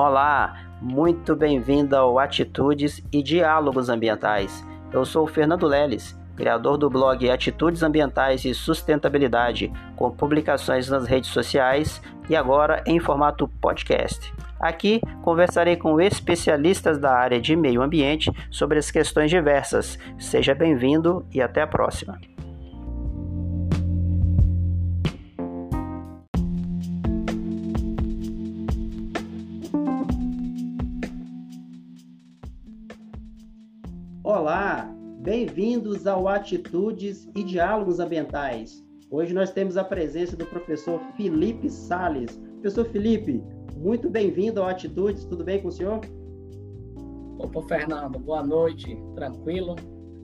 Olá, muito bem-vindo ao Atitudes e Diálogos Ambientais. Eu sou Fernando Leles, criador do blog Atitudes Ambientais e Sustentabilidade, com publicações nas redes sociais e agora em formato podcast. Aqui conversarei com especialistas da área de meio ambiente sobre as questões diversas. Seja bem-vindo e até a próxima. Bem-vindos ao Atitudes e Diálogos Ambientais. Hoje nós temos a presença do professor Felipe Sales. Professor Felipe, muito bem-vindo ao Atitudes, tudo bem com o senhor? Opa, Fernando, boa noite, tranquilo?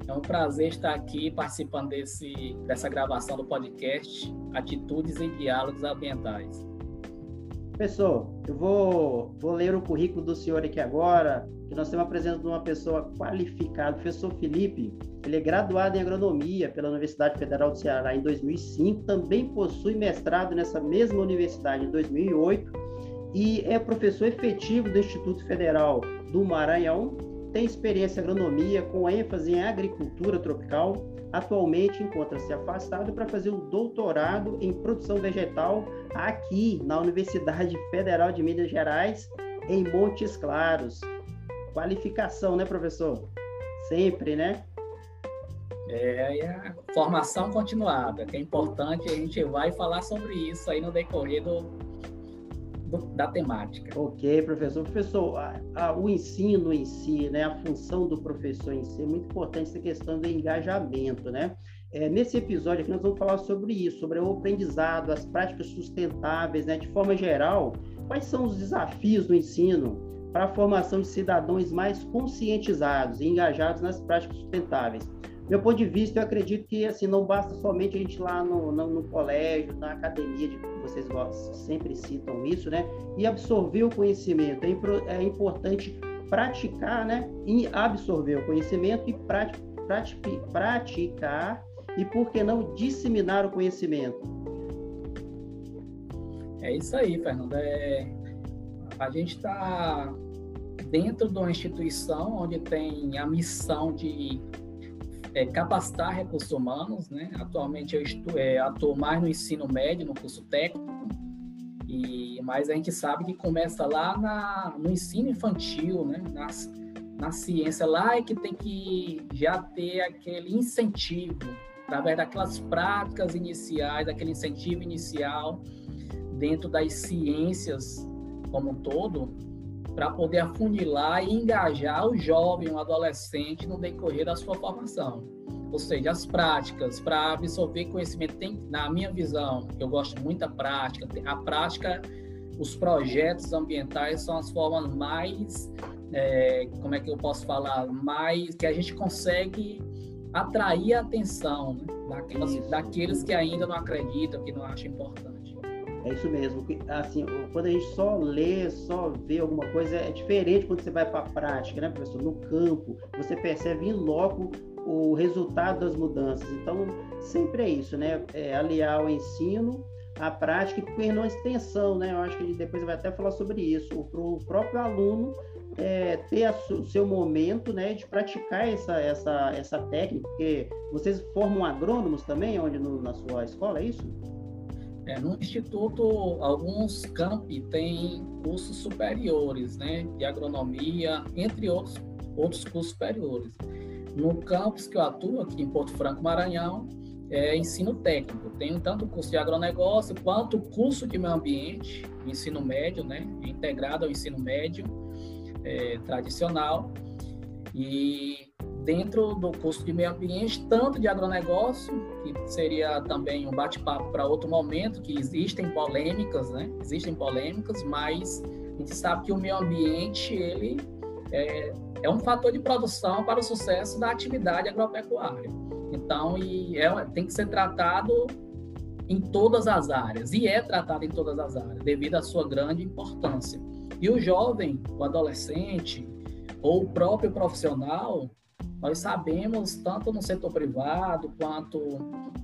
É um prazer estar aqui participando desse, dessa gravação do podcast Atitudes e Diálogos Ambientais. Professor, eu vou, vou ler o currículo do senhor aqui agora, que nós temos a presença de uma pessoa qualificada, o professor Felipe. Ele é graduado em agronomia pela Universidade Federal do Ceará em 2005, também possui mestrado nessa mesma universidade em 2008 e é professor efetivo do Instituto Federal do Maranhão. Tem experiência em agronomia com ênfase em agricultura tropical. Atualmente encontra-se afastado para fazer um doutorado em produção vegetal aqui na Universidade Federal de Minas Gerais, em Montes Claros. Qualificação, né, professor? Sempre, né? É, é a formação continuada, que é importante, a gente vai falar sobre isso aí no decorrer do, do da temática. Ok, professor. Professor, a, a, o ensino em si, né, a função do professor em si, é muito importante essa questão do engajamento, né? É, nesse episódio aqui nós vamos falar sobre isso, sobre o aprendizado, as práticas sustentáveis, né? De forma geral, quais são os desafios do ensino para a formação de cidadãos mais conscientizados e engajados nas práticas sustentáveis. Meu ponto de vista, eu acredito que assim não basta somente a gente ir lá no, no, no colégio, na academia, de, vocês sempre citam isso, né? E absorver o conhecimento. É, é importante praticar, né? E absorver o conhecimento e prati, prati, praticar e, por que não, disseminar o conhecimento. É isso aí, Fernando. É... A gente está dentro de uma instituição onde tem a missão de é, capacitar recursos humanos, né? Atualmente eu estou, é, atuo mais no ensino médio, no curso técnico, e, mas a gente sabe que começa lá na, no ensino infantil, né? Nas, na ciência, lá é que tem que já ter aquele incentivo, através daquelas práticas iniciais, daquele incentivo inicial dentro das ciências como um todo, para poder afunilar e engajar o jovem, o adolescente no decorrer da sua formação. Ou seja, as práticas para absorver conhecimento tem, na minha visão, eu gosto muito da prática. A prática, os projetos ambientais são as formas mais, é, como é que eu posso falar, mais que a gente consegue atrair a atenção né, daqueles, daqueles que ainda não acreditam, que não acham importante. É isso mesmo. Assim, quando a gente só lê, só vê alguma coisa, é diferente quando você vai para a prática, né, professor? No campo, você percebe em loco o resultado das mudanças. Então, sempre é isso, né? É aliar o ensino à prática e ter uma extensão, né? Eu acho que depois vai até falar sobre isso. Para o próprio aluno é, ter o seu momento, né, de praticar essa, essa, essa técnica, porque vocês formam agrônomos também, onde no, na sua escola, é isso? É, no Instituto, alguns campi têm cursos superiores, né, de agronomia, entre outros, outros cursos superiores. No campus que eu atuo, aqui em Porto Franco, Maranhão, é ensino técnico. Tenho tanto curso de agronegócio quanto curso de meio ambiente, ensino médio, né, integrado ao ensino médio é, tradicional. E dentro do curso de meio ambiente, tanto de agronegócio, que seria também um bate-papo para outro momento, que existem polêmicas, né? Existem polêmicas, mas a gente sabe que o meio ambiente, ele é, é um fator de produção para o sucesso da atividade agropecuária. Então, e é, tem que ser tratado em todas as áreas, e é tratado em todas as áreas, devido à sua grande importância. E o jovem, o adolescente, ou o próprio profissional, nós sabemos, tanto no setor privado quanto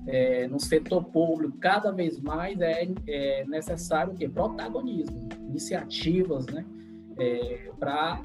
é, no setor público, cada vez mais é, é necessário o quê? protagonismo, iniciativas, né? é, para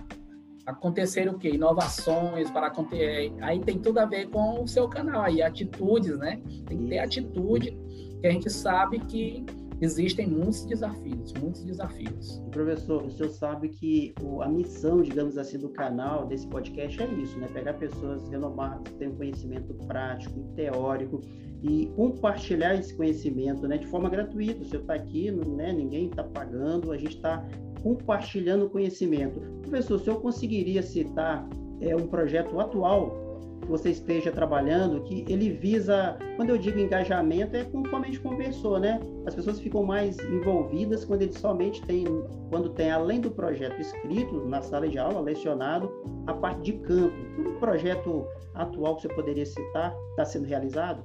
acontecer o quê? Inovações, para acontecer. Aí tem tudo a ver com o seu canal aí, atitudes, né? Tem que ter atitude, que a gente sabe que existem muitos desafios, muitos desafios. Professor, o senhor sabe que a missão, digamos assim, do canal, desse podcast é isso, né? Pegar pessoas renomadas, que têm um conhecimento prático e teórico e compartilhar esse conhecimento, né? De forma gratuita. O senhor está aqui, né? Ninguém está pagando, a gente está compartilhando conhecimento. Professor, o senhor conseguiria citar é, um projeto atual que você esteja trabalhando, que ele visa, quando eu digo engajamento, é conforme a gente conversou, né? As pessoas ficam mais envolvidas quando eles somente têm, quando tem, além do projeto escrito na sala de aula, lecionado, a parte de campo. Um projeto atual que você poderia citar está sendo realizado?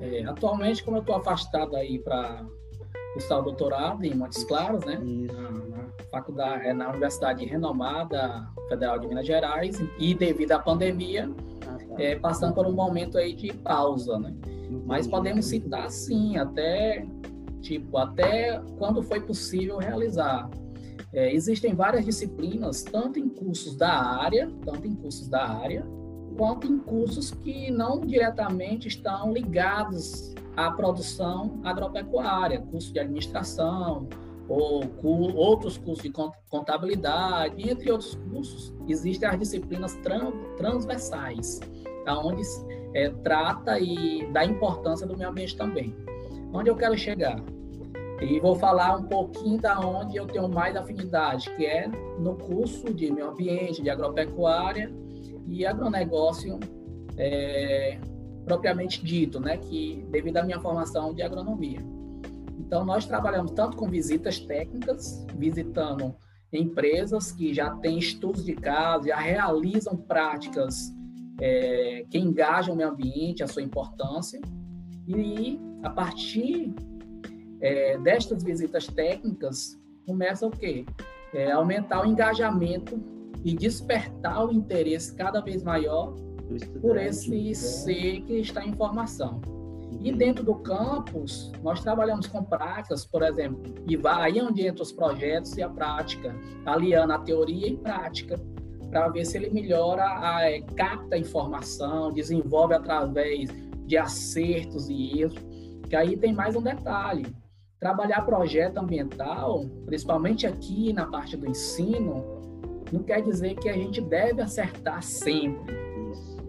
É, atualmente, como eu estou afastado aí para cursar o doutorado em Montes Claros, né? Na, na, faculdade, é na Universidade renomada Federal de Minas Gerais e devido à pandemia, ah, tá. é, passando por um momento aí de pausa, né? Entendi. Mas podemos citar sim, até tipo até quando foi possível realizar. É, existem várias disciplinas, tanto em cursos da área, tanto em cursos da área, quanto em cursos que não diretamente estão ligados à produção agropecuária, curso de administração, ou outros cursos de contabilidade, entre outros cursos, existem as disciplinas transversais, onde é, trata e da importância do meio ambiente também. Onde eu quero chegar? E vou falar um pouquinho da onde eu tenho mais afinidade, que é no curso de meio ambiente, de agropecuária e agronegócio é, propriamente dito, né, que devido à minha formação de agronomia. Então nós trabalhamos tanto com visitas técnicas, visitando empresas que já têm estudos de caso, já realizam práticas é, que engajam o meio ambiente, a sua importância, e a partir é, destas visitas técnicas começa o quê? É, aumentar o engajamento e despertar o interesse cada vez maior por esse né? ser que está em formação. E dentro do campus, nós trabalhamos com práticas, por exemplo, e aí onde entra os projetos e a prática, aliando a teoria e prática, para ver se ele melhora, a, é, capta a informação, desenvolve através de acertos e erros. Que aí tem mais um detalhe: trabalhar projeto ambiental, principalmente aqui na parte do ensino, não quer dizer que a gente deve acertar sempre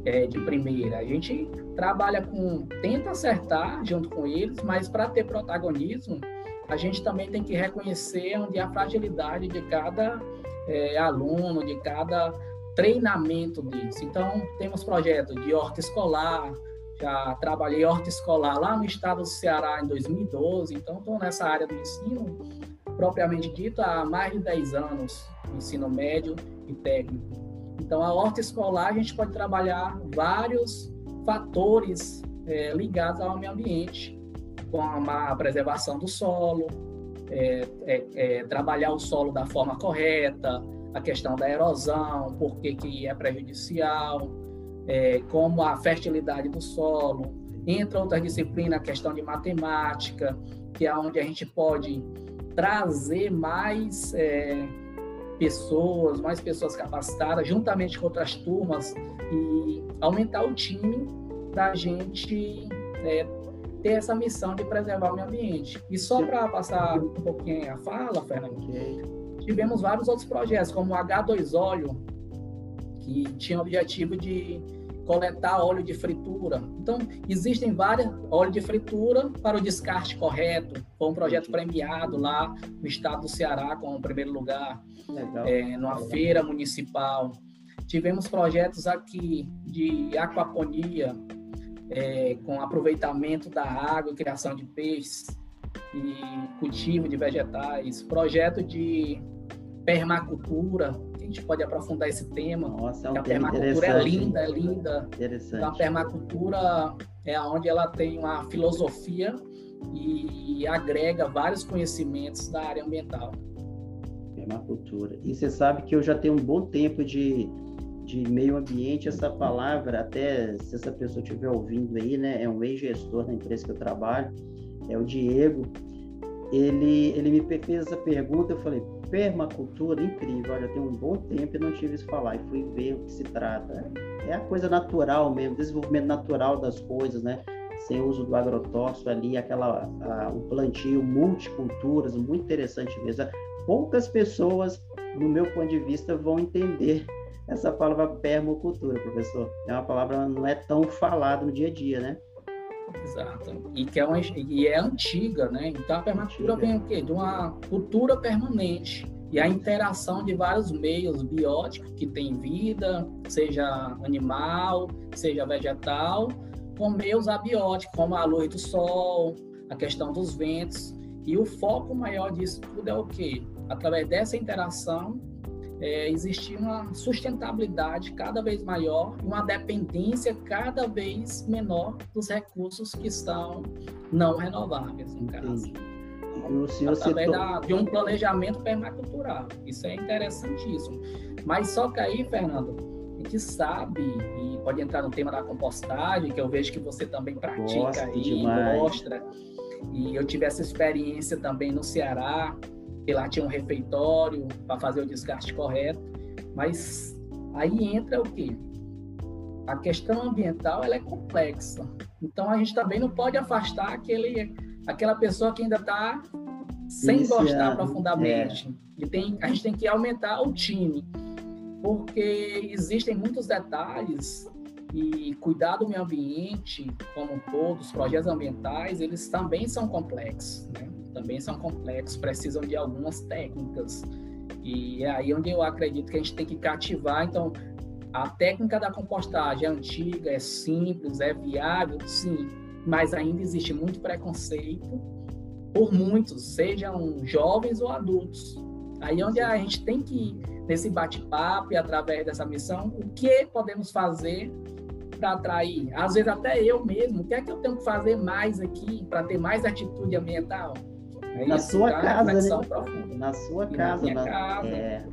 é, de primeira. A gente trabalha com, tenta acertar junto com eles, mas para ter protagonismo, a gente também tem que reconhecer onde a fragilidade de cada é, aluno, de cada treinamento disso. Então, temos projetos de horta escolar, já trabalhei horta escolar lá no estado do Ceará em 2012, então estou nessa área do ensino, propriamente dito, há mais de 10 anos, ensino médio e técnico. Então, a horta escolar, a gente pode trabalhar vários fatores é, ligados ao meio ambiente, com a preservação do solo, é, é, é, trabalhar o solo da forma correta, a questão da erosão, por que, que é prejudicial, é, como a fertilidade do solo, entre outras disciplinas, a questão de matemática, que é onde a gente pode trazer mais é, pessoas, mais pessoas capacitadas, juntamente com outras turmas, e aumentar o time da gente é, ter essa missão de preservar o meio ambiente. E só para passar um pouquinho a fala, Fernando, tivemos vários outros projetos, como o H2 Óleo, que tinha o objetivo de coletar óleo de fritura. Então, existem vários óleo de fritura para o descarte correto. Foi um projeto premiado lá no estado do Ceará, com o primeiro lugar, é, numa Legal. feira municipal. Tivemos projetos aqui de aquaponia, é, com aproveitamento da água, criação de peixes e cultivo de vegetais. Projeto de permacultura, a gente pode aprofundar esse tema. Nossa, é um a permacultura é linda, é linda. Interessante. Então, a permacultura é onde ela tem uma filosofia e agrega vários conhecimentos da área ambiental. Permacultura. E você sabe que eu já tenho um bom tempo de, de meio ambiente, essa palavra, até se essa pessoa estiver ouvindo aí, né, é um ex-gestor da empresa que eu trabalho, é o Diego. Ele, ele me fez essa pergunta, eu falei, permacultura, incrível. Olha, tem um bom tempo e não tive isso falar e fui ver o que se trata. É a coisa natural mesmo, desenvolvimento natural das coisas, né? Sem uso do agrotóxico ali, aquela a, um plantio multiculturas, muito interessante mesmo. Poucas pessoas, no meu ponto de vista, vão entender essa palavra permacultura, professor. É uma palavra não é tão falada no dia a dia, né? Exato. E que é, uma, e é antiga, né? Então a permacultura vem o quê? De uma cultura permanente. E a interação de vários meios bióticos que têm vida, seja animal, seja vegetal, com meios abióticos, como a luz do sol, a questão dos ventos. E o foco maior disso tudo é o quê? Através dessa interação, é, existir uma sustentabilidade cada vez maior e uma dependência cada vez menor dos recursos que estão não renováveis, no caso. O senhor através da, de um planejamento permacultural. Isso é interessantíssimo. Mas só que aí, Fernando, a gente sabe, e pode entrar no tema da compostagem, que eu vejo que você também pratica Gosto aí, demais. mostra. E eu tive essa experiência também no Ceará, que lá tinha um refeitório para fazer o desgaste correto, mas aí entra o quê? A questão ambiental ela é complexa. Então a gente também não pode afastar aquele, aquela pessoa que ainda está sem Iniciado. gostar profundamente. É. E tem, a gente tem que aumentar o time, porque existem muitos detalhes e cuidar do meio ambiente como todos, projetos ambientais, eles também são complexos, né? Também são complexos, precisam de algumas técnicas. E é aí onde eu acredito que a gente tem que cativar. Então, a técnica da compostagem é antiga, é simples, é viável, sim, mas ainda existe muito preconceito por muitos, sejam jovens ou adultos. Aí onde a gente tem que, nesse bate-papo e através dessa missão, o que podemos fazer para atrair? Às vezes até eu mesmo, o que é que eu tenho que fazer mais aqui para ter mais atitude ambiental? É na sua casa, né? Na sua casa. Na, na casa. É,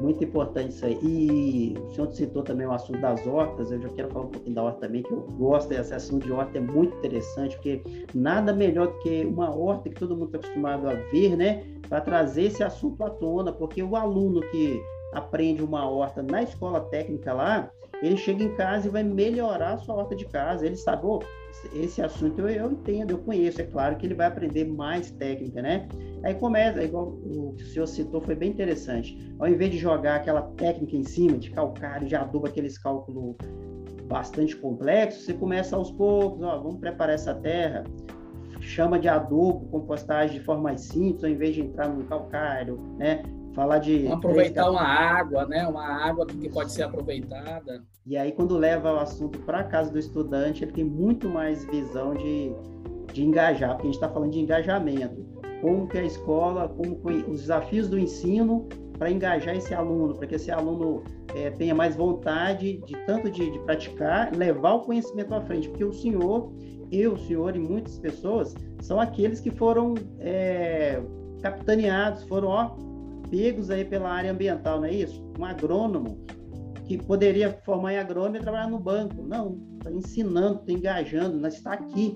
muito importante isso aí. E o senhor citou também o assunto das hortas, eu já quero falar um pouquinho da horta também, que eu gosto desse assunto de horta, é muito interessante, porque nada melhor do que uma horta que todo mundo está acostumado a ver, né? Para trazer esse assunto à tona, porque o aluno que aprende uma horta na escola técnica lá, ele chega em casa e vai melhorar a sua horta de casa. Ele sabe, oh, esse assunto eu, eu, entendo, eu conheço, é claro que ele vai aprender mais técnica, né? Aí começa, igual o que o senhor citou, foi bem interessante. Ao invés de jogar aquela técnica em cima, de calcário, de adubo, aqueles cálculos bastante complexos, você começa aos poucos, ó, vamos preparar essa terra, chama de adubo, compostagem de forma mais simples, ao invés de entrar no calcário, né? Falar de aproveitar uma água, né? Uma água que pode ser aproveitada. E aí quando leva o assunto para a casa do estudante, ele tem muito mais visão de, de engajar, porque a gente está falando de engajamento. Como que a escola, como os desafios do ensino para engajar esse aluno, para que esse aluno é, tenha mais vontade de tanto de, de praticar, levar o conhecimento à frente, porque o senhor, eu, o senhor e muitas pessoas são aqueles que foram é, capitaneados, foram ó, pegos aí pela área ambiental, não é isso? Um agrônomo que poderia formar em agrônomo e trabalhar no banco. Não, está ensinando, está engajando, nós está aqui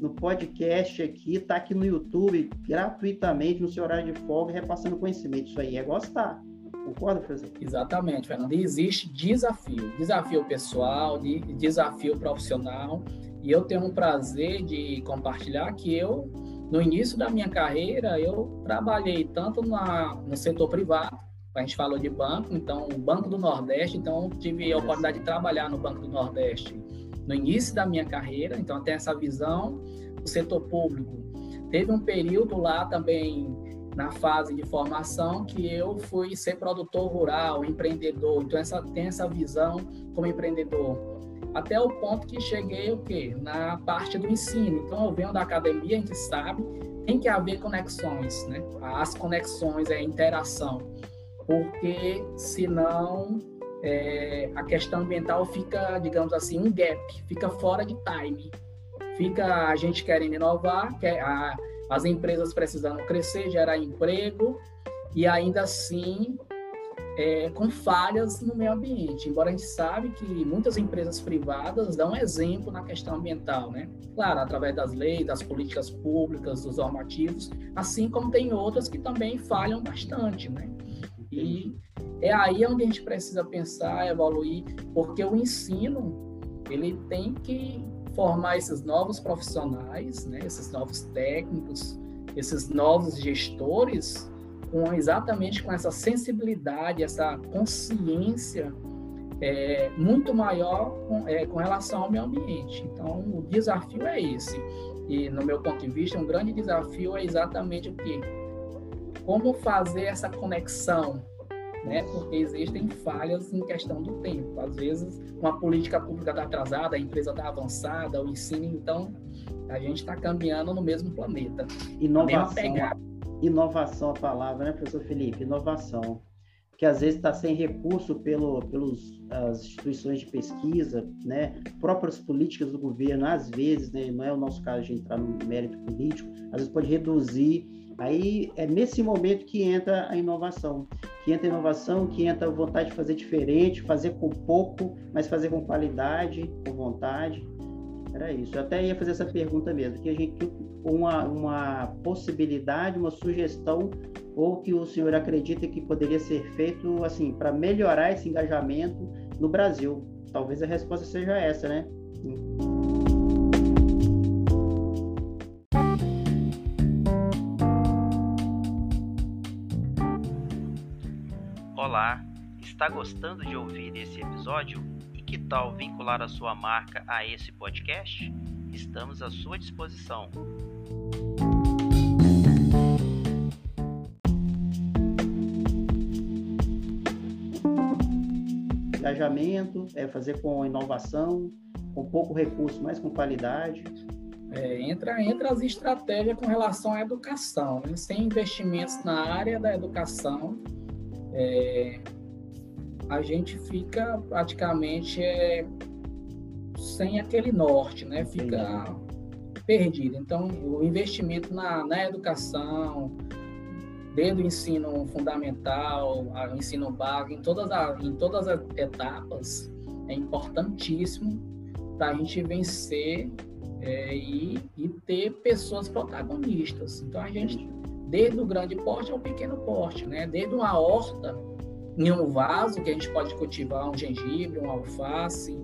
no podcast aqui, está aqui no YouTube, gratuitamente, no seu horário de folga, repassando conhecimento. Isso aí é gostar. Concorda, professor? Exatamente, Fernando. E existe desafio. Desafio pessoal, de, desafio profissional. E eu tenho um prazer de compartilhar que eu no início da minha carreira, eu trabalhei tanto na, no setor privado, a gente falou de banco, então Banco do Nordeste, então tive a oportunidade de trabalhar no Banco do Nordeste no início da minha carreira, então tem essa visão do setor público. Teve um período lá também na fase de formação que eu fui ser produtor rural, empreendedor, então essa, tem essa visão como empreendedor até o ponto que cheguei o quê? Na parte do ensino. Então eu venho da academia, a gente sabe, tem que haver conexões, né? As conexões é interação, porque senão é, a questão ambiental fica, digamos assim, um gap, fica fora de time. Fica a gente querendo inovar, quer, a, as empresas precisando crescer, gerar emprego, e ainda assim é, com falhas no meio ambiente. Embora a gente sabe que muitas empresas privadas dão exemplo na questão ambiental, né? Claro, através das leis, das políticas públicas, dos normativos, assim como tem outras que também falham bastante, né? E é aí onde a gente precisa pensar, evoluir, porque o ensino ele tem que formar esses novos profissionais, né? Esses novos técnicos, esses novos gestores com exatamente com essa sensibilidade, essa consciência é, muito maior com, é, com relação ao meio ambiente. Então, o desafio é esse. E, no meu ponto de vista, um grande desafio é exatamente o que? Como fazer essa conexão, né? Porque existem falhas em questão do tempo. Às vezes, uma política pública está atrasada, a empresa está avançada, o ensino, então, a gente está caminhando no mesmo planeta. Inovação inovação a palavra, né, professor Felipe? Inovação. Que às vezes está sem recurso pelo, pelas instituições de pesquisa, né? próprias políticas do governo, às vezes, né? não é o nosso caso de entrar no mérito político, às vezes pode reduzir. Aí é nesse momento que entra a inovação, que entra a inovação, que entra a vontade de fazer diferente, fazer com pouco, mas fazer com qualidade, com vontade. Era isso. Eu até ia fazer essa pergunta mesmo, que a gente uma, uma possibilidade, uma sugestão ou que o senhor acredita que poderia ser feito assim para melhorar esse engajamento no Brasil? Talvez a resposta seja essa, né? Olá, está gostando de ouvir esse episódio? que tal vincular a sua marca a esse podcast? Estamos à sua disposição. Engajamento, é fazer com inovação, com pouco recurso, mas com qualidade. É, entra, entra as estratégias com relação à educação. Né? Sem investimentos na área da educação, é, a gente fica praticamente é, sem aquele norte, né? Fica perdido. Então, o investimento na, na educação, desde o ensino fundamental, ao ensino básico, em todas, as, em todas as etapas, é importantíssimo para a gente vencer é, e, e ter pessoas protagonistas. Então, a gente, desde o grande porte ao pequeno porte, né? Desde uma horta em um vaso que a gente pode cultivar um gengibre, um alface,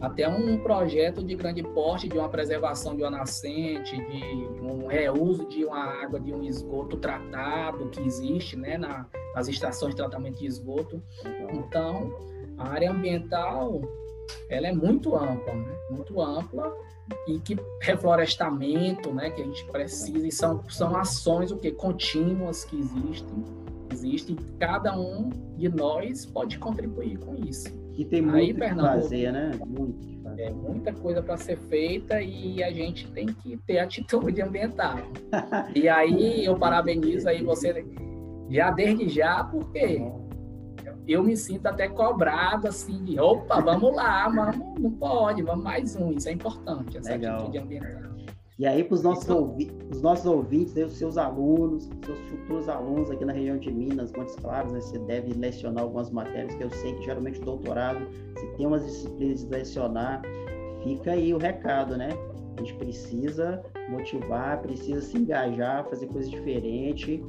até um projeto de grande porte de uma preservação de uma nascente, de um reuso de uma água de um esgoto tratado que existe né, na, nas estações de tratamento de esgoto. Então, a área ambiental ela é muito ampla, né? muito ampla e que reflorestamento, né, que a gente precisa e são, são ações o que contínuas que existem existe e cada um de nós pode contribuir com isso. E tem muito Aí, que fazer, né? Muito fazer. É muita coisa para ser feita e a gente tem que ter atitude ambiental. e aí eu parabenizo aí você já desde já, porque eu me sinto até cobrado assim de opa, vamos lá, vamos, não pode, vamos mais um, isso é importante, essa Legal. atitude ambiental. E aí, para os nossos, ouvi os nossos ouvintes, aí, os seus alunos, seus futuros alunos aqui na região de Minas, Montes Claros, né, você deve lecionar algumas matérias que eu sei que geralmente doutorado, se tem umas disciplinas de lecionar, fica aí o recado, né? A gente precisa motivar, precisa se engajar, fazer coisas diferentes,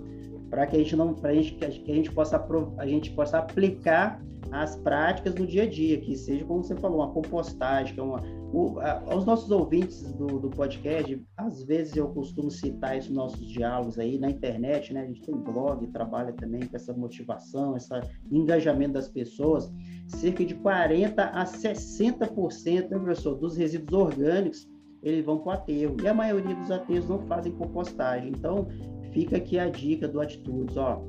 para que a gente não, para gente que a gente possa a gente possa aplicar as práticas no dia a dia, que seja como você falou, uma compostagem, que é uma o, a, aos nossos ouvintes do, do, podcast, às vezes eu costumo citar esses nossos diálogos aí na internet, né? A gente tem blog, trabalha também com essa motivação, esse engajamento das pessoas. Cerca de 40 a 60%, né, professor, dos resíduos orgânicos, eles vão para o aterro. E a maioria dos aterros não fazem compostagem. Então, fica aqui a dica do Atitudes, ó.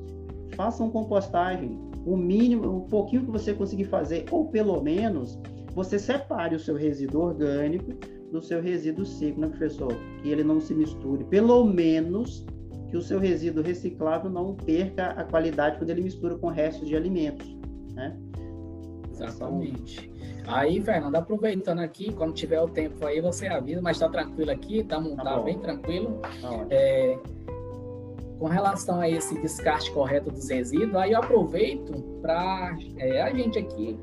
Façam compostagem, o mínimo, o pouquinho que você conseguir fazer, ou pelo menos você separe o seu resíduo orgânico do seu resíduo seco, né, professor? Que ele não se misture. Pelo menos que o seu resíduo reciclável não perca a qualidade quando ele mistura com restos de alimentos, né? Exatamente. Aí, Fernando, aproveitando aqui, quando tiver o tempo aí, você avisa, mas está tranquilo aqui, tá, tá, tá bem tranquilo. Tá é, com relação a esse descarte correto dos resíduos, aí eu aproveito para é, a gente aqui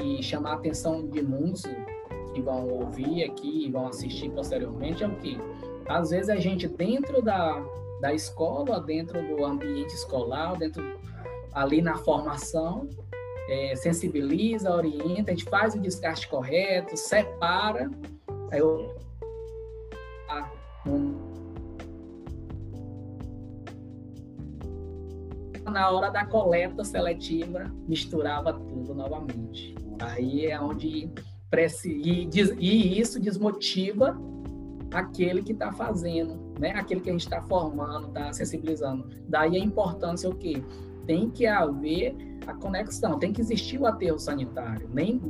e chamar a atenção de muitos que vão ouvir aqui e vão assistir posteriormente é o que às vezes a gente dentro da, da escola, dentro do ambiente escolar, dentro ali na formação, é, sensibiliza, orienta, a gente faz o descarte correto, separa, eu na hora da coleta seletiva misturava tudo novamente. Aí é onde e, e isso desmotiva aquele que está fazendo, né? Aquele que a gente está formando, está sensibilizando. Daí a importância o quê? Tem que haver a conexão, tem que existir o aterro sanitário. Nem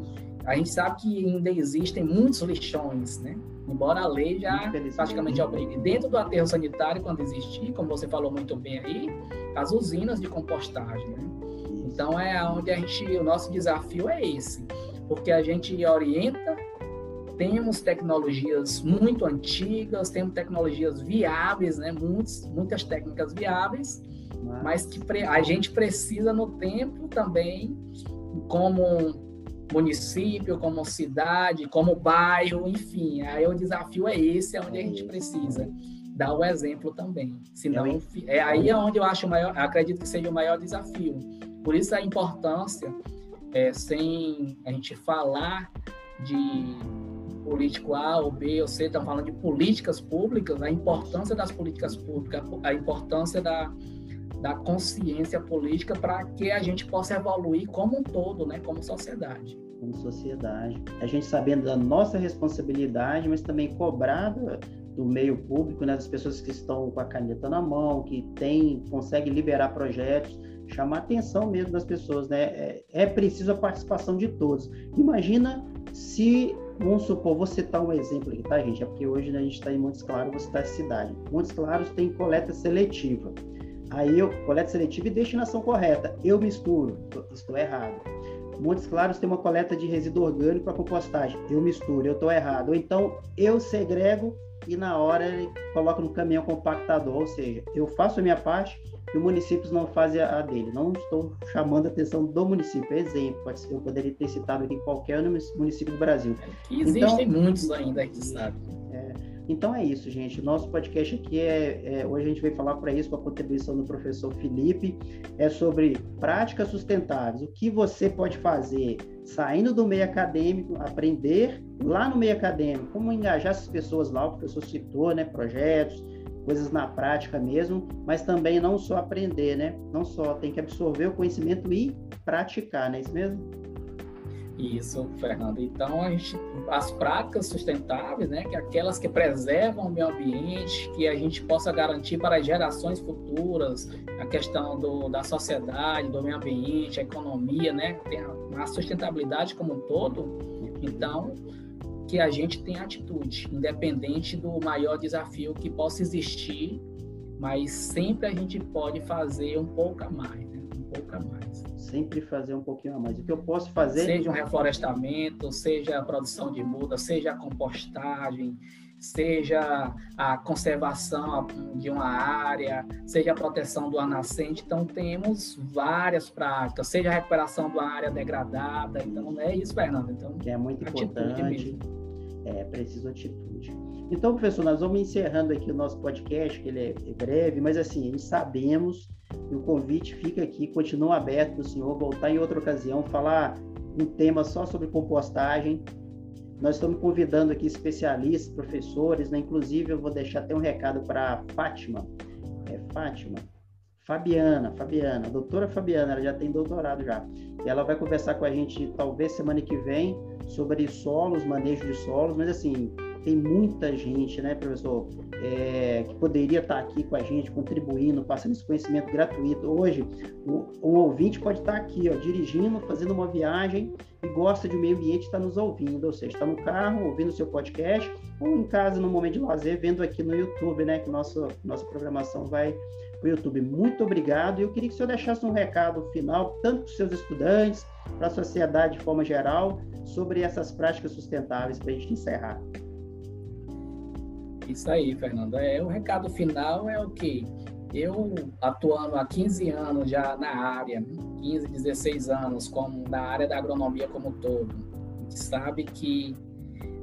a gente sabe que ainda existem muitos lixões, né? Embora a lei já praticamente obrigue. Dentro do aterro sanitário, quando existir, como você falou muito bem aí, as usinas de compostagem, né? Então é onde a gente, o nosso desafio é esse, porque a gente orienta, temos tecnologias muito antigas, temos tecnologias viáveis, né? Muitas, muitas técnicas viáveis, mas que a gente precisa no tempo também, como município, como cidade, como bairro, enfim. Aí o desafio é esse, é onde a gente precisa dar o exemplo também. Senão, é aí é onde eu acho o maior, acredito que seja o maior desafio. Por isso a importância, é, sem a gente falar de político A ou B ou C, estamos falando de políticas públicas, a importância das políticas públicas, a importância da, da consciência política para que a gente possa evoluir como um todo, né, como sociedade. Como sociedade. A gente sabendo da nossa responsabilidade, mas também cobrada do meio público, né, das pessoas que estão com a caneta na mão, que tem, conseguem liberar projetos, chamar a atenção mesmo das pessoas, né? É, é preciso a participação de todos. Imagina se, vamos supor, vou citar um exemplo aqui, tá, gente? É porque hoje né, a gente está em Montes Claros, vou citar a cidade. Montes Claros tem coleta seletiva. Aí eu coleta seletiva e destinação correta. Eu misturo, estou errado. Montes Claros tem uma coleta de resíduo orgânico para compostagem. Eu misturo, eu estou errado. Ou então eu segrego e na hora ele coloca no caminhão compactador. Ou seja, eu faço a minha parte e o município não faz a dele. Não estou chamando a atenção do município. Exemplo, eu poderia ter citado aqui qualquer município do Brasil. É que existem então, muitos ainda, gente sabe. Então é isso, gente. Nosso podcast aqui é, é hoje a gente veio falar para isso com a contribuição do professor Felipe, é sobre práticas sustentáveis. O que você pode fazer saindo do meio acadêmico, aprender lá no meio acadêmico, como engajar essas pessoas lá, o professor citou, né, projetos, coisas na prática mesmo, mas também não só aprender, né? Não só tem que absorver o conhecimento e praticar, não é isso mesmo? Isso, Fernando. Então, a gente, as práticas sustentáveis, né, que aquelas que preservam o meio ambiente, que a gente possa garantir para as gerações futuras, a questão do, da sociedade, do meio ambiente, a economia, né, tem a, a sustentabilidade como um todo. Então, que a gente tenha atitude, independente do maior desafio que possa existir, mas sempre a gente pode fazer um pouco a mais, né? um pouco a mais sempre fazer um pouquinho a mais. O que eu posso fazer. Seja um reflorestamento, seja a produção de muda, seja a compostagem, seja a conservação de uma área, seja a proteção do nascente. Então, temos várias práticas, seja a recuperação de uma área degradada. Então, é isso, Fernando. Então, é muito importante. Mesmo. É preciso atitude. Então, professor, nós vamos encerrando aqui o nosso podcast, que ele é breve, mas assim, sabemos e o convite fica aqui, continua aberto para o senhor voltar em outra ocasião, falar um tema só sobre compostagem. Nós estamos convidando aqui especialistas, professores, né? inclusive eu vou deixar até um recado para Fátima. É Fátima? Fabiana, Fabiana, doutora Fabiana, ela já tem doutorado já. E ela vai conversar com a gente talvez semana que vem sobre solos, manejo de solos, mas assim, tem muita gente, né, professor, é, que poderia estar aqui com a gente, contribuindo, passando esse conhecimento gratuito. Hoje, um ouvinte pode estar aqui, ó, dirigindo, fazendo uma viagem e gosta de meio ambiente, está nos ouvindo, ou seja, está no carro, ouvindo o seu podcast, ou em casa, no momento de lazer, vendo aqui no YouTube, né, que nossa, nossa programação vai para o YouTube. Muito obrigado. E eu queria que o senhor deixasse um recado final, tanto para os seus estudantes, para a sociedade de forma geral, sobre essas práticas sustentáveis, para a gente encerrar. Isso aí, Fernando. É, o recado final é o que eu atuando há 15 anos já na área, 15, 16 anos como na área da agronomia como um todo, a gente sabe que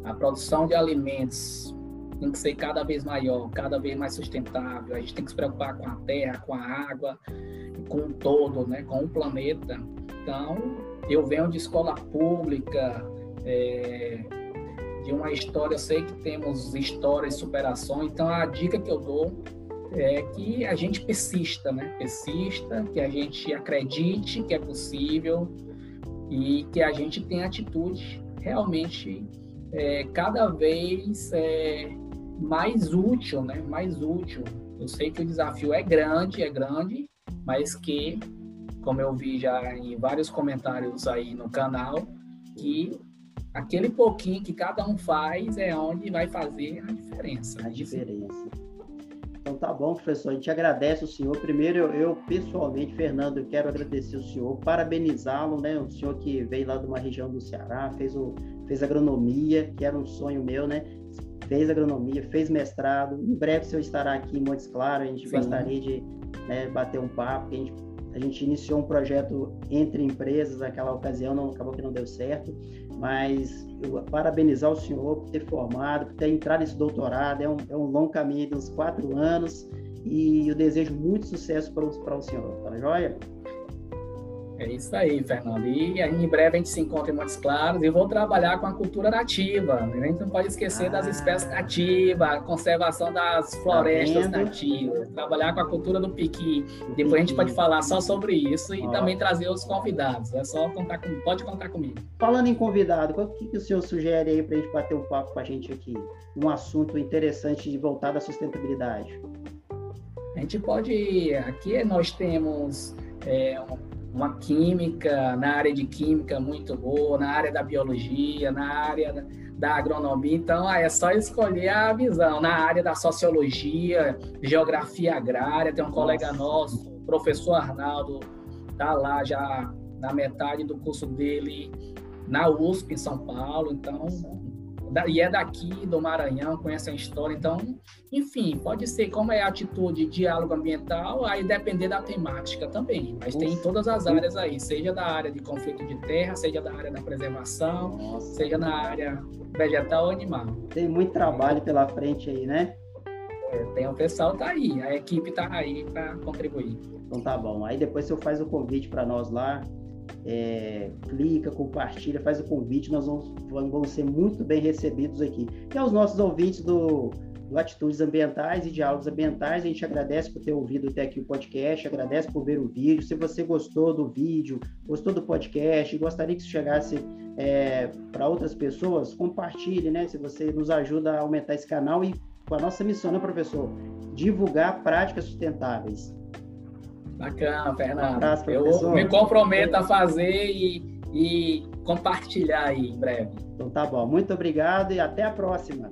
a produção de alimentos tem que ser cada vez maior, cada vez mais sustentável. A gente tem que se preocupar com a terra, com a água, com o todo, né, com o planeta. Então, eu venho de escola pública, é, uma história, eu sei que temos histórias superação, então a dica que eu dou é que a gente persista, né? Persista, que a gente acredite que é possível e que a gente tenha atitude realmente é, cada vez é, mais útil, né? Mais útil. Eu sei que o desafio é grande, é grande, mas que, como eu vi já em vários comentários aí no canal, que aquele pouquinho que cada um faz é onde vai fazer a diferença. A diferença. Então tá bom, professor. A gente agradece o senhor. Primeiro, eu, eu pessoalmente, Fernando, eu quero agradecer o senhor, parabenizá-lo, né? O senhor que veio lá de uma região do Ceará, fez, o, fez agronomia, que era um sonho meu, né? Fez agronomia, fez mestrado. Em breve o senhor estará aqui em Montes Claros. A gente Sim. gostaria de né, bater um papo. A gente, a gente iniciou um projeto entre empresas naquela ocasião, não acabou que não deu certo mas eu parabenizar o senhor por ter formado, por ter entrado nesse doutorado, é um, é um longo caminho uns quatro anos, e eu desejo muito sucesso para o, para o senhor, tá joia? É isso aí, Fernando. E em breve a gente se encontra em Montes Claros e vou trabalhar com a cultura nativa. A gente não pode esquecer ah. das espécies nativas, a conservação das florestas tá nativas, trabalhar com a cultura do piqui. Depois a gente pode falar só sobre isso e Ó. também trazer os convidados. É só contar com, pode contar comigo. Falando em convidado, o que, que o senhor sugere aí para a gente bater um papo com a gente aqui? Um assunto interessante de voltar à sustentabilidade. A gente pode. Aqui nós temos é, um uma química, na área de química muito boa, na área da biologia, na área da agronomia. Então, é só escolher a visão. Na área da sociologia, geografia agrária, tem um Nossa. colega nosso, o professor Arnaldo, tá lá já na metade do curso dele na USP, em São Paulo. Então, e é daqui do Maranhão, conhece a história. Então, enfim, pode ser como é a atitude diálogo ambiental, aí depender da temática também. Mas Nossa. tem em todas as áreas aí, seja da área de conflito de terra, seja da área da preservação, Nossa. seja na área vegetal ou animal. Tem muito trabalho pela frente aí, né? É, tem o pessoal tá aí, a equipe tá aí para contribuir. Então tá bom. Aí depois você faz o convite para nós lá, é, clica, compartilha, faz o convite, nós vamos, vamos ser muito bem recebidos aqui. E aos nossos ouvintes do, do Atitudes Ambientais e Diálogos Ambientais, a gente agradece por ter ouvido até aqui o podcast, agradece por ver o vídeo. Se você gostou do vídeo, gostou do podcast, gostaria que isso chegasse é, para outras pessoas, compartilhe, né? Se você nos ajuda a aumentar esse canal e com a nossa missão, né, professor? Divulgar práticas sustentáveis. Bacana, Fernando. Um abraço, Eu me comprometo a fazer e, e compartilhar aí em breve. Então tá bom. Muito obrigado e até a próxima.